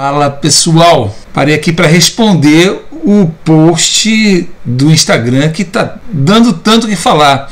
Fala pessoal, parei aqui para responder o post do Instagram que está dando tanto que falar.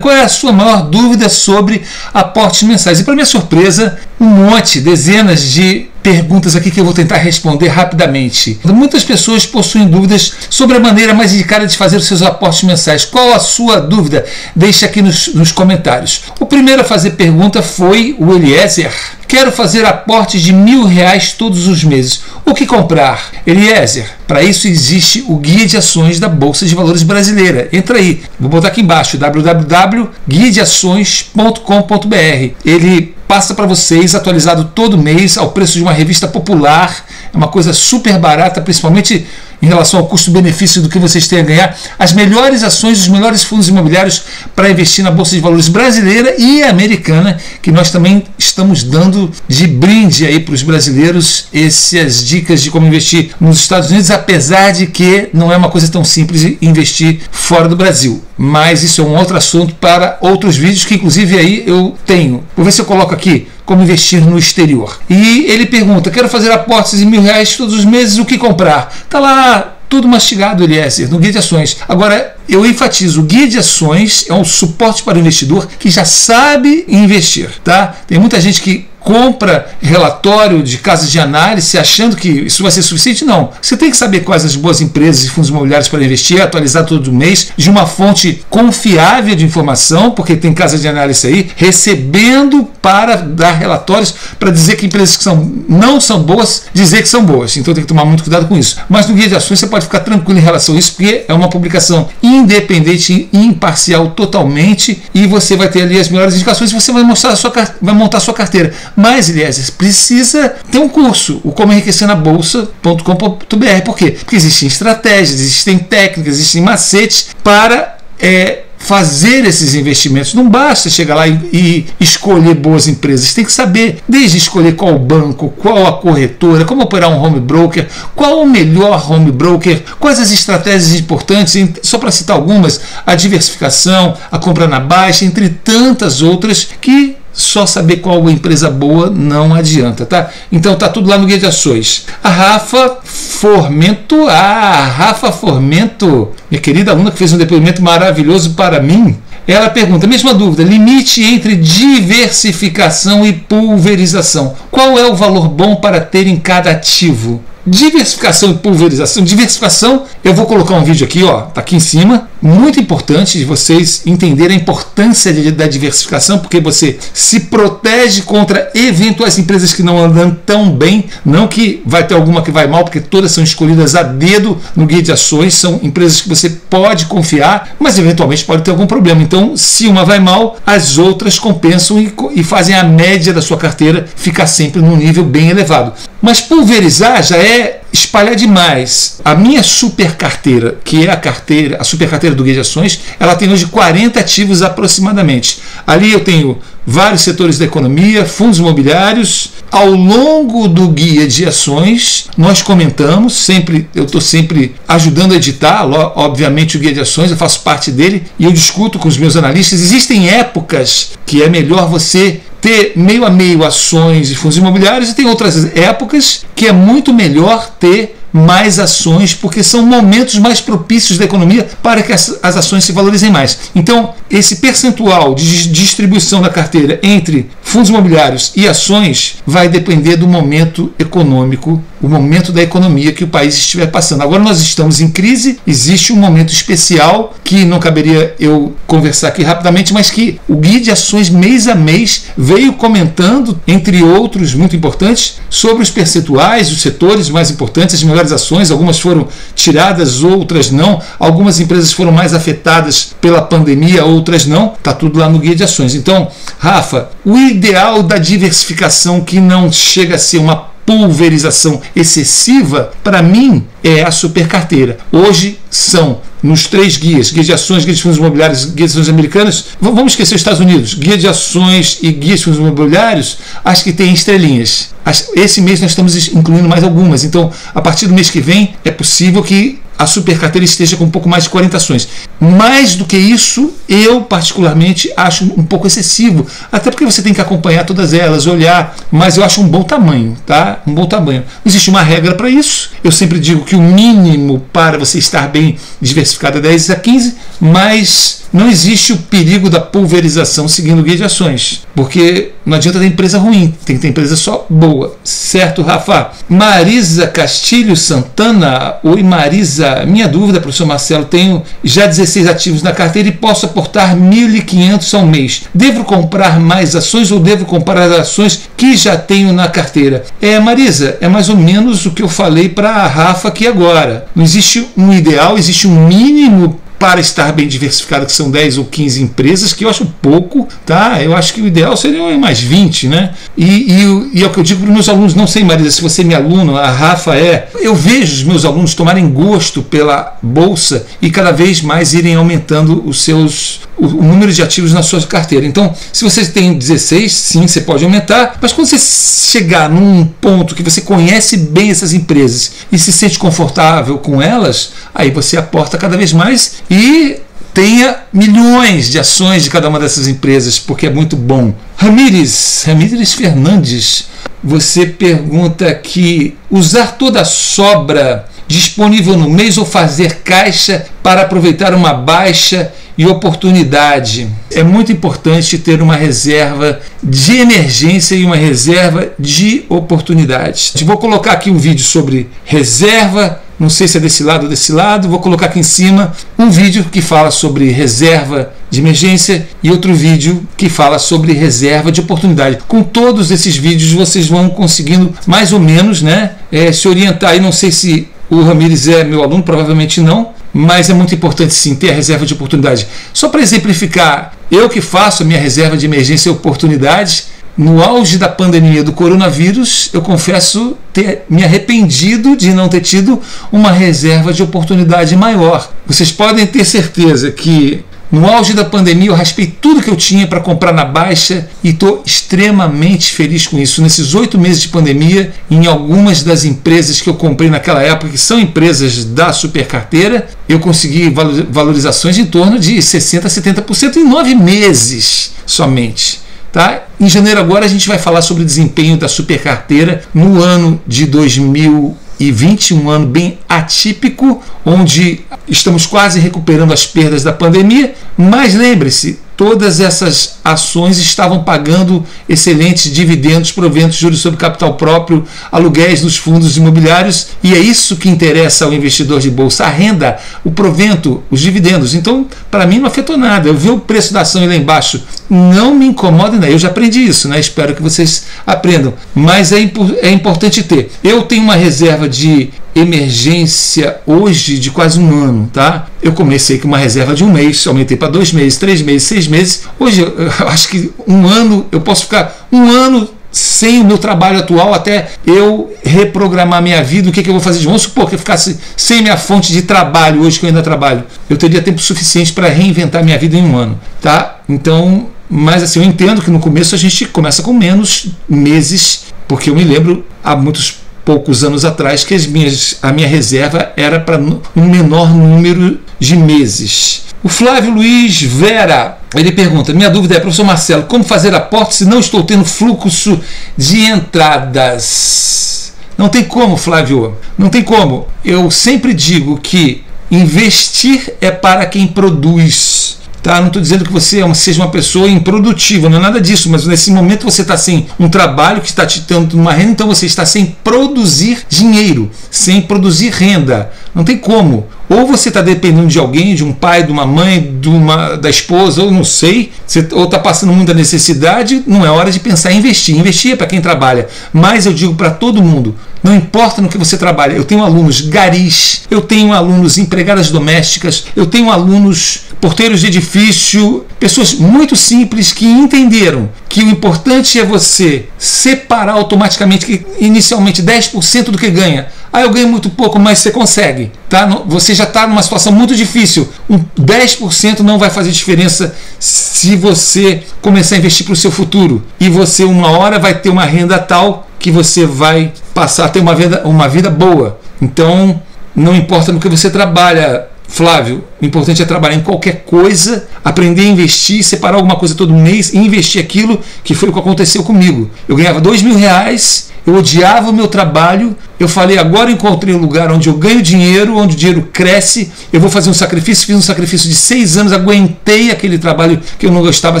Qual é a sua maior dúvida sobre aportes mensais? E para minha surpresa, um monte, dezenas de perguntas aqui que eu vou tentar responder rapidamente. Muitas pessoas possuem dúvidas sobre a maneira mais indicada de fazer os seus aportes mensais. Qual a sua dúvida? Deixe aqui nos, nos comentários. O primeiro a fazer pergunta foi o Eliezer. Quero fazer aportes de mil reais todos os meses. O que comprar? Eliezer, para isso existe o Guia de Ações da Bolsa de Valores Brasileira. Entra aí, vou botar aqui embaixo, www.guiadeações.com.br. Ele passa para vocês atualizado todo mês ao preço de uma revista popular. É uma coisa super barata, principalmente em relação ao custo-benefício do que vocês têm a ganhar, as melhores ações dos melhores fundos imobiliários para investir na Bolsa de Valores brasileira e americana, que nós também estamos dando de brinde aí para os brasileiros essas dicas de como investir nos Estados Unidos, apesar de que não é uma coisa tão simples investir fora do Brasil. Mas isso é um outro assunto para outros vídeos que inclusive aí eu tenho. Vou ver se eu coloco aqui como investir no exterior. E ele pergunta: quero fazer aportes de mil reais todos os meses, o que comprar? Tá lá tudo mastigado, Eliezer, no guia de ações. Agora, eu enfatizo, o guia de ações é um suporte para o investidor que já sabe investir, tá? Tem muita gente que compra relatório de casas de análise achando que isso vai ser suficiente. Não. Você tem que saber quais as boas empresas e fundos imobiliários para investir, atualizar todo mês de uma fonte confiável de informação, porque tem casas de análise aí recebendo para dar relatórios para dizer que empresas que são, não são boas, dizer que são boas. Então tem que tomar muito cuidado com isso. Mas no guia de ações você pode ficar tranquilo em relação a isso, porque é uma publicação independente e imparcial totalmente e você vai ter ali as melhores indicações e você vai, mostrar sua, vai montar a sua carteira. Mas, Eliezer, precisa ter um curso, o Como Enriquecer na Bolsa.com.br. Por quê? Porque existem estratégias, existem técnicas, existem macetes para é, fazer esses investimentos. Não basta chegar lá e, e, escolher boas empresas. Tem que saber, desde escolher qual banco, qual a corretora, como operar um home broker, qual o melhor home broker, quais as estratégias importantes, só para citar algumas, a diversificação, a compra na baixa, entre tantas outras que só saber qual empresa boa não adianta, tá? Então tá tudo lá no guia de ações. A Rafa Formento, ah, Rafa Formento, minha querida aluna que fez um depoimento maravilhoso para mim. Ela pergunta, mesma dúvida, limite entre diversificação e pulverização. Qual é o valor bom para ter em cada ativo? Diversificação e pulverização. Diversificação, eu vou colocar um vídeo aqui, ó, tá aqui em cima. Muito importante de vocês entenderem a importância de, da diversificação, porque você se protege contra eventuais empresas que não andam tão bem. Não que vai ter alguma que vai mal, porque todas são escolhidas a dedo no guia de ações, são empresas que você pode confiar, mas eventualmente pode ter algum problema. Então, se uma vai mal, as outras compensam e, e fazem a média da sua carteira ficar sempre num nível bem elevado. Mas pulverizar já é espalhar demais. A minha super carteira, que é a carteira, a super carteira do Guia de Ações, ela tem hoje 40 ativos aproximadamente. Ali eu tenho vários setores da economia, fundos imobiliários. Ao longo do guia de ações, nós comentamos, sempre eu estou sempre ajudando a editar, obviamente o guia de ações, eu faço parte dele e eu discuto com os meus analistas. Existem épocas que é melhor você ter meio a meio ações e fundos imobiliários e tem outras épocas que é muito melhor ter mais ações, porque são momentos mais propícios da economia para que as, ações se valorizem mais. Então, esse percentual de distribuição da carteira entre fundos imobiliários e ações vai depender do momento econômico, o momento da economia que o país estiver passando. Agora nós estamos em crise, existe um momento especial que não caberia eu conversar aqui rapidamente, mas que o guia de ações mês a mês veio comentando, entre outros muito importantes, sobre os percentuais, os setores mais importantes, as melhores ações, algumas foram tiradas, outras não, algumas empresas foram mais afetadas pela pandemia, outras não, está tudo lá no guia de ações. Então, Rafa, o ideal da diversificação que não chega a ser uma pulverização excessiva, para mim, é a super carteira. Hoje são nos três guias, guia de ações, guia de fundos imobiliários, guia de ações americanas, vamos esquecer os Estados Unidos, guia de ações e guia de fundos imobiliários, acho que tem estrelinhas. Esse mês nós estamos incluindo mais algumas, então a partir do mês que vem é possível que a super carteira esteja com um pouco mais de 40 ações. Mais do que isso, eu particularmente acho um pouco excessivo, até porque você tem que acompanhar todas elas, olhar, mas eu acho um bom tamanho, tá? Um bom tamanho. Não existe uma regra para isso. Eu sempre digo que o mínimo para você estar bem diversificado é 10 a 15, mas não existe o perigo da pulverização seguindo guia de ações, porque não adianta ter empresa ruim, tem que ter empresa só boa. Certo, Rafa? Marisa Castilho Santana. Oi, Marisa. Minha dúvida, professor Marcelo, tenho já 16 ativos na carteira e posso aportar 1.500 ao mês. Devo comprar mais ações ou devo comprar as ações que já tenho na carteira? É, Marisa, é mais ou menos o que eu falei para a Rafa aqui agora. Não existe um ideal, existe um mínimo para estar bem diversificado, que são 10 ou 15 empresas, que eu acho pouco, tá? Eu acho que o ideal seria mais 20, né? E, e, e é o que eu digo para os meus alunos, não sei, Marisa, se você é minha aluna, a Rafa é, eu vejo os meus alunos tomarem gosto pela bolsa e cada vez mais irem aumentando os seus o, o número de ativos na sua carteira. Então, se você tem 16, sim, você pode aumentar, mas quando você chegar num ponto que você conhece bem essas empresas e se sente confortável com elas, aí você aporta cada vez mais e tenha milhões de ações de cada uma dessas empresas, porque é muito bom. Ramires, Ramires Fernandes, você pergunta que usar toda a sobra disponível no mês ou fazer caixa para aproveitar uma baixa e oportunidade. É muito importante ter uma reserva de emergência e uma reserva de oportunidades. Vou colocar aqui um vídeo sobre reserva não sei se é desse lado ou desse lado, vou colocar aqui em cima um vídeo que fala sobre reserva de emergência e outro vídeo que fala sobre reserva de oportunidade. Com todos esses vídeos vocês vão conseguindo mais ou menos né, é, se orientar. E não sei se o Ramires é meu aluno, provavelmente não, mas é muito importante sim ter a reserva de oportunidade. Só para exemplificar, eu que faço a minha reserva de emergência e oportunidades, no auge da pandemia do coronavírus, eu confesso ter me arrependido de não ter tido uma reserva de oportunidade maior. Vocês podem ter certeza que no auge da pandemia, eu raspei tudo que eu tinha para comprar na baixa e estou extremamente feliz com isso. Nesses oito meses de pandemia, em algumas das empresas que eu comprei naquela época, que são empresas da super carteira, eu consegui valorizações em torno de 60% a 70% em nove meses somente. Tá? Em janeiro agora a gente vai falar sobre o desempenho da super carteira no ano de 2020, um ano bem atípico, onde estamos quase recuperando as perdas da pandemia, mas lembre-se, todas essas ações estavam pagando excelentes dividendos, proventos, juros sobre capital próprio, aluguéis nos fundos imobiliários, e é isso que interessa ao investidor de bolsa, a renda, o provento, os dividendos. Então, para mim não afetou nada. Eu vi o preço da ação lá embaixo, não me incomoda, né? eu já aprendi isso, né? espero que vocês aprendam, mas é, é importante ter. Eu tenho uma reserva de emergência hoje de quase um ano, tá? Eu comecei com uma reserva de um mês, aumentei para dois meses, três meses, seis meses. Hoje eu acho que um ano eu posso ficar um ano sem o meu trabalho atual até eu reprogramar minha vida, o que, que eu vou fazer de vamos supor que eu ficasse sem minha fonte de trabalho hoje que eu ainda trabalho, eu teria tempo suficiente para reinventar minha vida em um ano, tá? Então, mas assim, eu entendo que no começo a gente começa com menos meses, porque eu me lembro há muitos poucos anos atrás que as minhas, a minha reserva era para um menor número de meses. O Flávio Luiz Vera, ele pergunta: Minha dúvida é, professor Marcelo, como fazer aporte se não estou tendo fluxo de entradas? Não tem como, Flávio, não tem como. Eu sempre digo que investir é para quem produz. Tá? Não estou dizendo que você é seja uma pessoa improdutiva, não é nada disso, mas nesse momento você está sem um trabalho que está te dando uma renda, então você está sem produzir dinheiro, sem produzir renda. Não tem como. Ou você está dependendo de alguém, de um pai, de uma mãe, de uma, da esposa, ou não sei, você, ou está passando muita necessidade, não é hora de pensar em investir. Investir é para quem trabalha. Mas eu digo para todo mundo: não importa no que você trabalha. Eu tenho alunos garis, eu tenho alunos empregadas domésticas, eu tenho alunos porteiros de edifício, pessoas muito simples que entenderam que o importante é você separar automaticamente inicialmente 10% do que ganha ah, eu ganho muito pouco, mas você consegue. Tá? Você já está numa situação muito difícil. Um 10% não vai fazer diferença se você começar a investir para o seu futuro. E você, uma hora, vai ter uma renda tal que você vai passar a ter uma vida, uma vida boa. Então, não importa no que você trabalha, Flávio, o importante é trabalhar em qualquer coisa, aprender a investir, separar alguma coisa todo mês e investir aquilo que foi o que aconteceu comigo. Eu ganhava dois mil reais eu odiava o meu trabalho. Eu falei, agora encontrei um lugar onde eu ganho dinheiro, onde o dinheiro cresce. Eu vou fazer um sacrifício. Fiz um sacrifício de seis anos, aguentei aquele trabalho que eu não gostava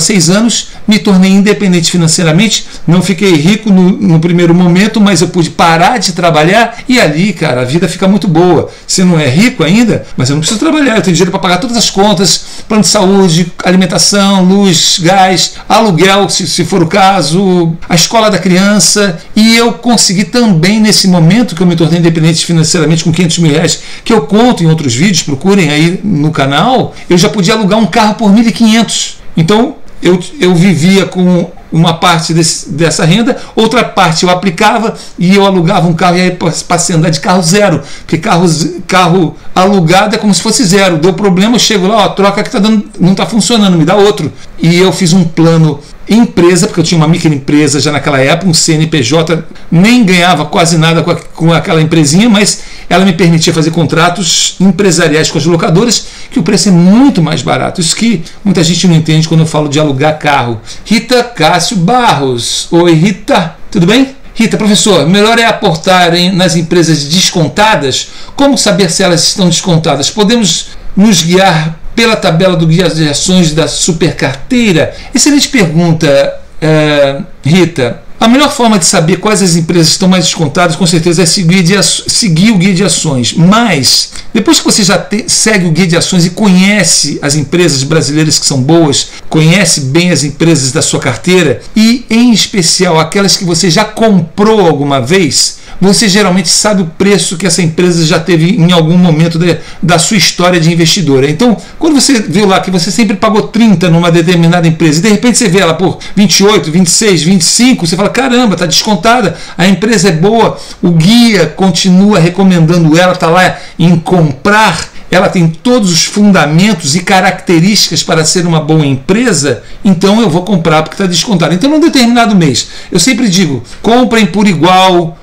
seis anos, me tornei independente financeiramente. Não fiquei rico no, no primeiro momento, mas eu pude parar de trabalhar e ali, cara, a vida fica muito boa. Você não é rico ainda, mas eu não preciso trabalhar. Eu tenho dinheiro para pagar todas as contas, plano de saúde, alimentação, luz, gás, aluguel, se, se for o caso, a escola da criança. E eu consegui também nesse momento que eu me tornei independente financeiramente com 500 mil reais, que eu conto em outros vídeos, procurem aí no canal, eu já podia alugar um carro por 1.500. Então eu, eu vivia com uma parte desse, dessa renda, outra parte eu aplicava e eu alugava um carro e aí passei a andar de carro zero, porque carro, carro alugado é como se fosse zero. Deu problema, eu chego lá, ó, troca que tá dando, não está funcionando, me dá outro. E eu fiz um plano empresa, porque eu tinha uma microempresa já naquela época, um CNPJ, nem ganhava quase nada com, a, com aquela empresinha, mas ela me permitia fazer contratos empresariais com as locadoras, que o preço é muito mais barato. Isso que muita gente não entende quando eu falo de alugar carro. Rita Cássio Barros. Oi, Rita, tudo bem? Rita, professor, melhor é aportar em, nas empresas descontadas? Como saber se elas estão descontadas? Podemos nos guiar pela tabela do guia de ações da supercarteira? Excelente pergunta, uh, Rita. A melhor forma de saber quais as empresas estão mais descontadas, com certeza, é seguir, de, seguir o guia de ações. Mas, depois que você já te, segue o guia de ações e conhece as empresas brasileiras que são boas, conhece bem as empresas da sua carteira e, em especial, aquelas que você já comprou alguma vez, você geralmente sabe o preço que essa empresa já teve em algum momento de, da sua história de investidora. Então, quando você viu lá que você sempre pagou 30 numa determinada empresa e de repente você vê ela por 28, 26, 25, você fala: caramba, está descontada, a empresa é boa, o guia continua recomendando ela, está lá em comprar ela tem todos os fundamentos e características para ser uma boa empresa, então eu vou comprar porque está descontado. Então, num determinado mês, eu sempre digo: comprem por igual,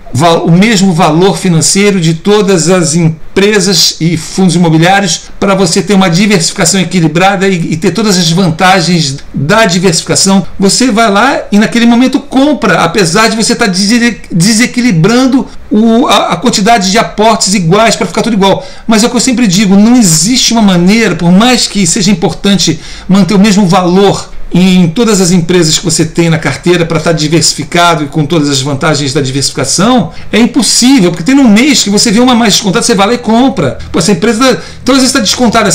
o mesmo valor financeiro de todas as empresas e fundos imobiliários para você ter uma diversificação equilibrada e, e, ter todas as vantagens da diversificação. Você vai lá e naquele momento compra, apesar de você estar tá desequilibrando o, a, a, quantidade de aportes iguais para ficar tudo igual. Mas é o que eu sempre digo: não existe uma maneira, por mais que seja importante manter o mesmo valor em todas as empresas que você tem na carteira para estar tá diversificado e com todas as vantagens da diversificação, é impossível, porque tem um mês que você vê uma mais descontada, você vai lá e compra. Pô, essa empresa, então às vezes está descontada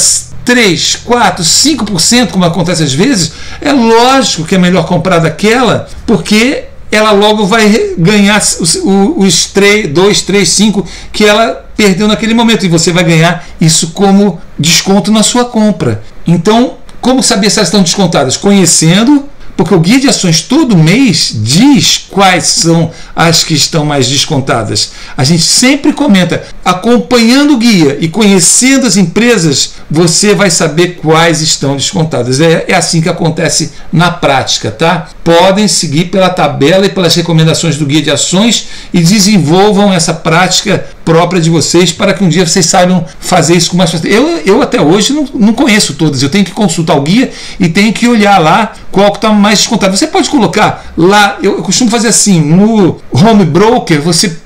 3, 4, 5%, como acontece às vezes, é lógico que é melhor comprar daquela, porque ela logo vai ganhar os, os 3, 2, 3, 5 que ela perdeu naquele momento, e você vai ganhar isso como desconto na sua compra. Então, como saber se elas estão descontadas? Conhecendo, porque o guia de ações todo mês diz quais são as que estão mais descontadas. A gente sempre comenta, acompanhando o guia e conhecendo as empresas, você vai saber quais estão descontadas. É, é assim que acontece na prática, tá? Podem seguir pela tabela e pelas recomendações do guia de ações e desenvolvam essa prática própria de vocês para que um dia vocês saibam fazer isso com mais facilidade. Eu, eu até hoje não, não conheço todas, eu tenho que consultar o guia e tenho que olhar lá qual que está mais descontado. Você pode colocar lá, eu, eu costumo fazer assim, no Home Broker você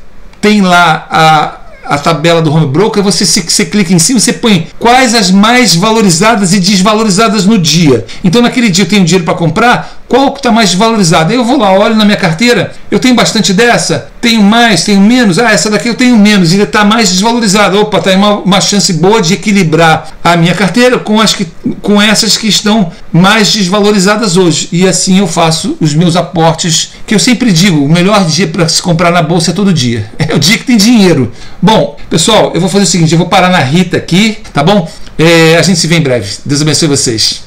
tem lá a a tabela do home broker, você, se, você clica em cima, você põe quais as mais valorizadas e desvalorizadas no dia. Então, naquele dia eu tenho dinheiro para comprar, qual que está mais valorizado? Eu vou lá, olho na minha carteira, eu tenho bastante dessa, tenho mais, tenho menos, ah, essa daqui eu tenho menos, e está mais desvalorizada. Opa, está uma, uma chance boa de equilibrar a minha carteira com, as que, com essas que estão mais desvalorizadas hoje. E assim eu faço os meus aportes, que eu sempre digo, o melhor dia para se comprar na bolsa é todo dia. É o dia que tem dinheiro. Bom, pessoal, eu vou fazer o seguinte, eu vou parar na Rita aqui, tá bom? É, a gente se vê em breve. Deus abençoe vocês.